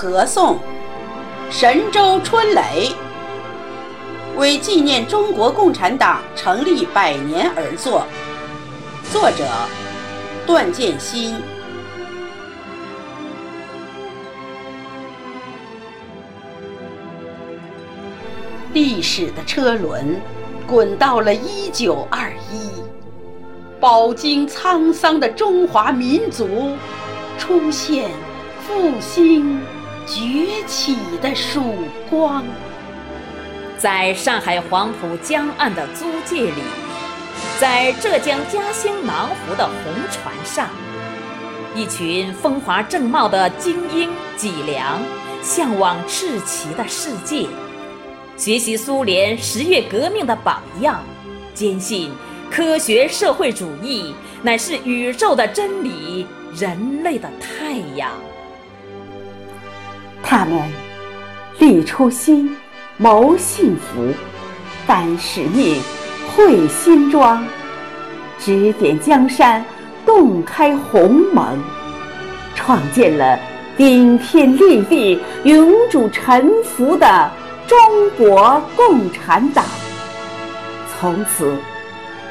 合颂神州春雷，为纪念中国共产党成立百年而作。作者：段建新。历史的车轮滚到了一九二一，饱经沧桑的中华民族出现复兴崛起的曙光。在上海黄浦江岸的租界里，在浙江嘉兴南湖的红船上，一群风华正茂的精英脊梁，向往赤旗的世界。学习苏联十月革命的榜样，坚信科学社会主义乃是宇宙的真理，人类的太阳。他们立初心，谋幸福，担使命，绘新装，指点江山，洞开鸿蒙，创建了顶天立地、永主沉浮的。中国共产党从此，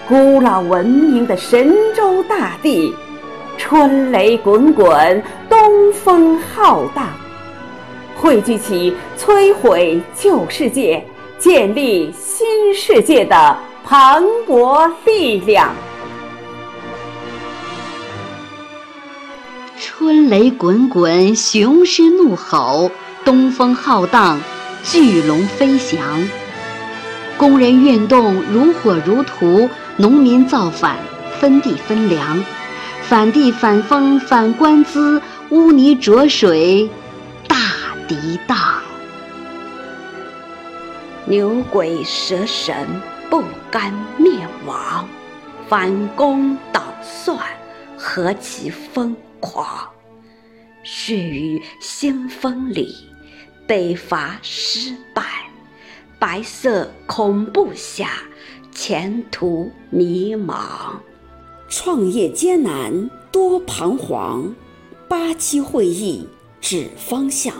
古老文明的神州大地，春雷滚滚，东风浩荡，汇聚起摧毁旧世界、建立新世界的磅礴力量。春雷滚滚，雄狮怒吼，东风浩荡。巨龙飞翔，工人运动如火如荼，农民造反分地分粮，反地反风反官资，污泥浊水涤荡。牛鬼蛇神不甘灭亡，反攻倒算何其疯狂！血雨腥风里。北伐失败，白色恐怖下，前途迷茫，创业艰难多彷徨，八七会议指方向，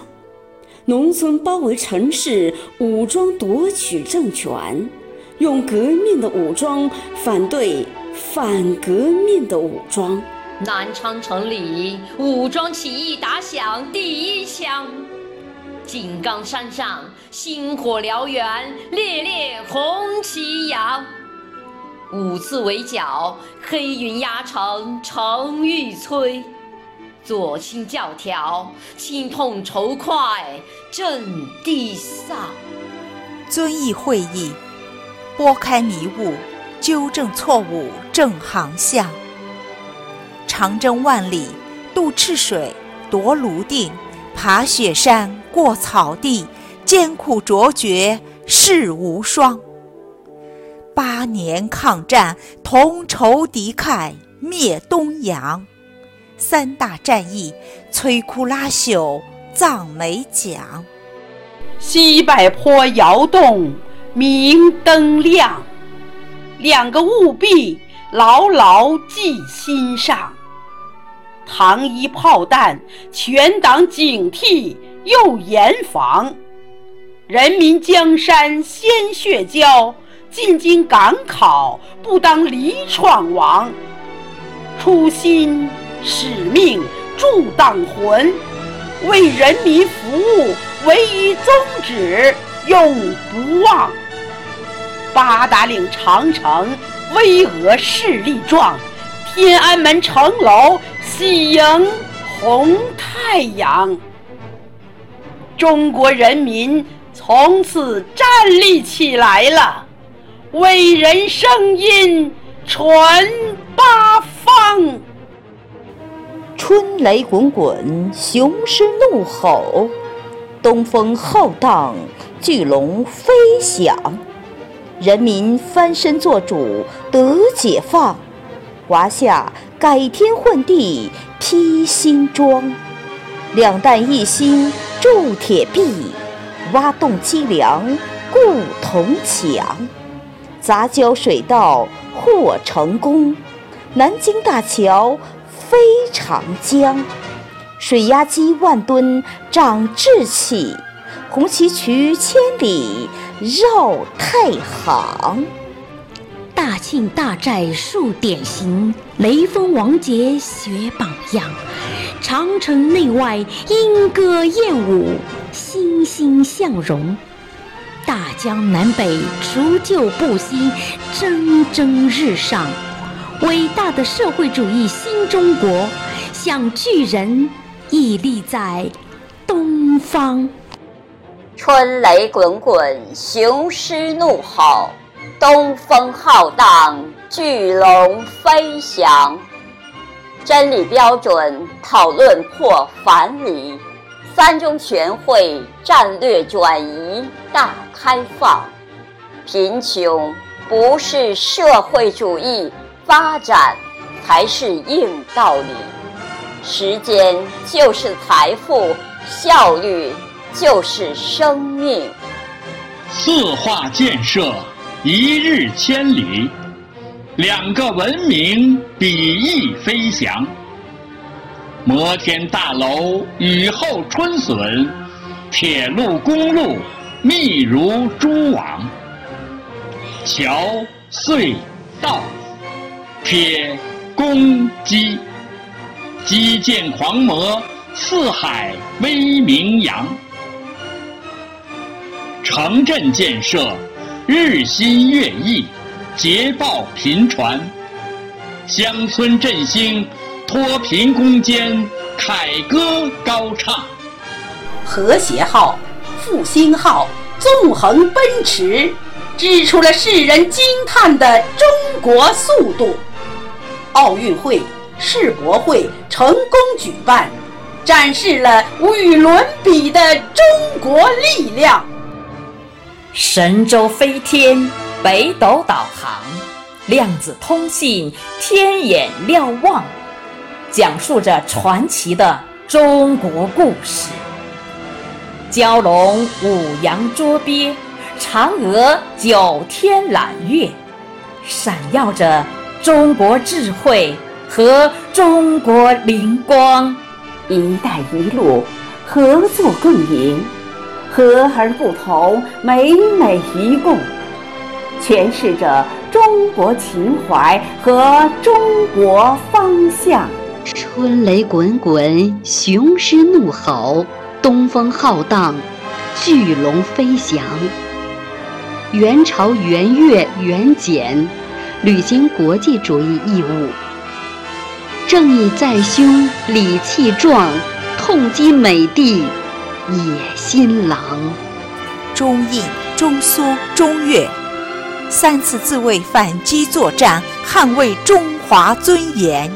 农村包围城市，武装夺取政权，用革命的武装反对反革命的武装，南昌城里武装起义打响第一枪。井冈山上星火燎原，烈烈红旗扬。五次围剿，黑云压城城欲摧。左倾教条，心痛仇快震地丧。遵义会议，拨开迷雾，纠正错误，正航向。长征万里，渡赤水，夺泸定。爬雪山，过草地，艰苦卓绝，世无双。八年抗战，同仇敌忾，灭东洋。三大战役，摧枯拉朽，葬美蒋。西柏坡窑洞，明灯亮。两个务必牢牢记心上。糖衣炮弹，全党警惕又严防；人民江山鲜血浇，进京赶考不当离闯王。初心使命铸党魂，为人民服务唯一宗旨，永不忘。八达岭长城巍峨势力壮，天安门城楼。喜迎红太阳，中国人民从此站立起来了，伟人声音传八方。春雷滚滚，雄狮怒吼，东风浩荡，巨龙飞翔，人民翻身做主，得解放。华夏改天换地披新装，两弹一星铸铁壁，挖洞积粮固铜墙，杂交水稻获成功，南京大桥飞长江，水压机万吨长志气，红旗渠千里绕太行。大庆大寨树典型，雷锋王杰学榜样。长城内外莺歌燕舞，欣欣向荣。大江南北除旧布新，蒸蒸日上。伟大的社会主义新中国，像巨人屹立在东方。春雷滚滚，雄狮怒吼。东风浩荡，巨龙飞翔。真理标准讨论破樊篱，三中全会战略转移大开放。贫穷不是社会主义发展，才是硬道理。时间就是财富，效率就是生命。四化建设。一日千里，两个文明比翼飞翔。摩天大楼雨后春笋，铁路公路密如蛛网。桥隧道，铁公鸡，基建狂魔四海威名扬。城镇建设。日新月异，捷报频传，乡村振兴，脱贫攻坚，凯歌高唱。和谐号、复兴号纵横奔驰，指出了世人惊叹的中国速度。奥运会、世博会成功举办，展示了无与伦比的中国力量。神舟飞天，北斗导航，量子通信，天眼瞭望，讲述着传奇的中国故事。蛟龙五洋捉鳖，嫦娥九天揽月，闪耀着中国智慧和中国灵光。一带一路，合作共赢。和而不同，美美与共，诠释着中国情怀和中国方向。春雷滚滚，雄狮怒吼，东风浩荡，巨龙飞翔。元朝元月元俭，履行国际主义义务。正义在胸，理气壮，痛击美帝。野心狼，中印、中苏、中越三次自卫反击作战，捍卫中华尊严，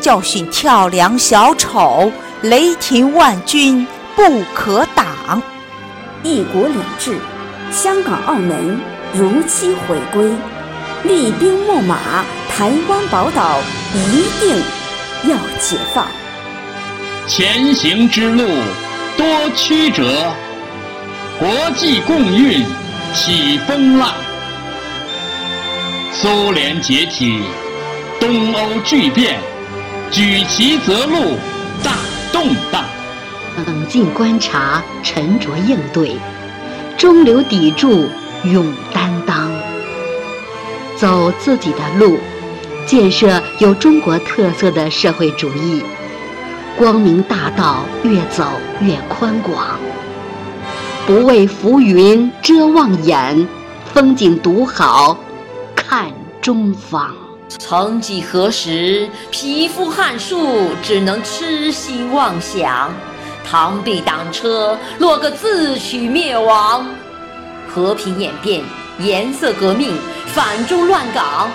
教训跳梁小丑，雷霆万钧不可挡。一国两制，香港、澳门如期回归，厉兵秣马，台湾宝岛一定要解放。前行之路。多曲折，国际共运起风浪。苏联解体，东欧巨变，举旗择路，大动荡。冷静观察，沉着应对，中流砥柱，勇担当。走自己的路，建设有中国特色的社会主义。光明大道越走越宽广，不畏浮云遮望眼，风景独好看中方。曾几何时，匹夫撼树只能痴心妄想，螳臂挡车落个自取灭亡。和平演变，颜色革命，反中乱港。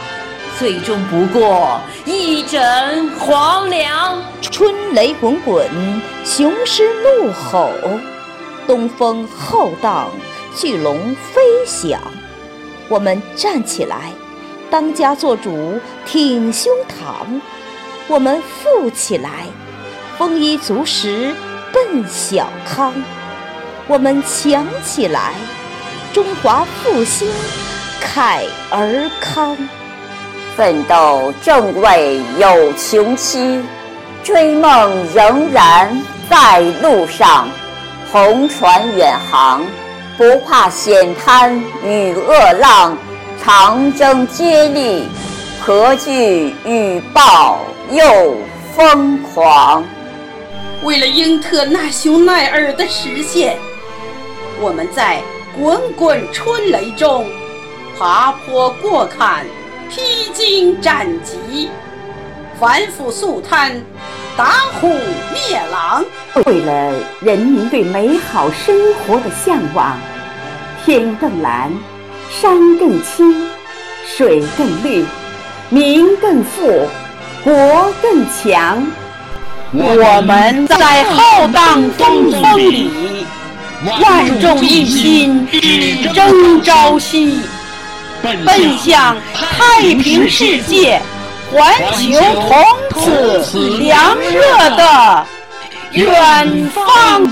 最终不过一枕黄粱。春雷滚滚，雄狮怒吼，东风浩荡，巨龙飞翔。我们站起来，当家作主，挺胸膛；我们富起来，丰衣足食，奔小康；我们强起来，中华复兴，凯而康。奋斗正为有穷期，追梦仍然在路上，红船远航，不怕险滩与恶浪，长征接力，何惧雨暴又疯狂？为了英特纳雄耐尔的实现，我们在滚滚春雷中爬坡过坎，披荆斩棘，反腐肃贪，打虎灭狼。为了人民对美好生活的向往，天更蓝，山更青，水更绿，民更富，国更强。我们在浩荡东风里，万众一心，只争朝夕，奔向太平世界，环球同此凉热的远方。